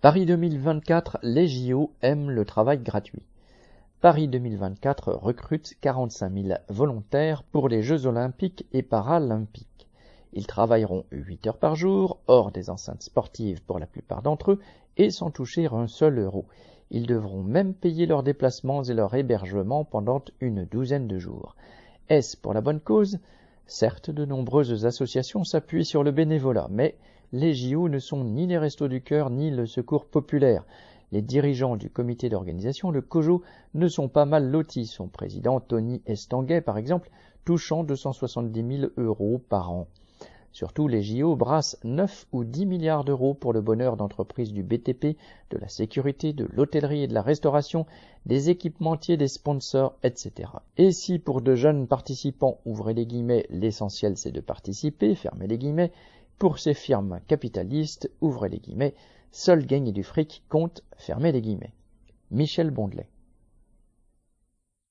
Paris 2024, les JO aiment le travail gratuit. Paris 2024 recrute 45 000 volontaires pour les Jeux olympiques et paralympiques. Ils travailleront 8 heures par jour, hors des enceintes sportives pour la plupart d'entre eux, et sans toucher un seul euro. Ils devront même payer leurs déplacements et leur hébergement pendant une douzaine de jours. Est-ce pour la bonne cause? Certes, de nombreuses associations s'appuient sur le bénévolat, mais les JO ne sont ni les Restos du Cœur ni le Secours populaire. Les dirigeants du comité d'organisation, le COJO, ne sont pas mal lotis. Son président, Tony Estanguet, par exemple, touchant 270 000 euros par an. Surtout, les JO brassent 9 ou 10 milliards d'euros pour le bonheur d'entreprises du BTP, de la sécurité, de l'hôtellerie et de la restauration, des équipementiers, des sponsors, etc. Et si pour de jeunes participants, ouvrez les guillemets, l'essentiel c'est de participer, fermez les guillemets, pour ces firmes capitalistes, ouvrez les guillemets, seul gagner du fric compte, fermez les guillemets. Michel Bondelet.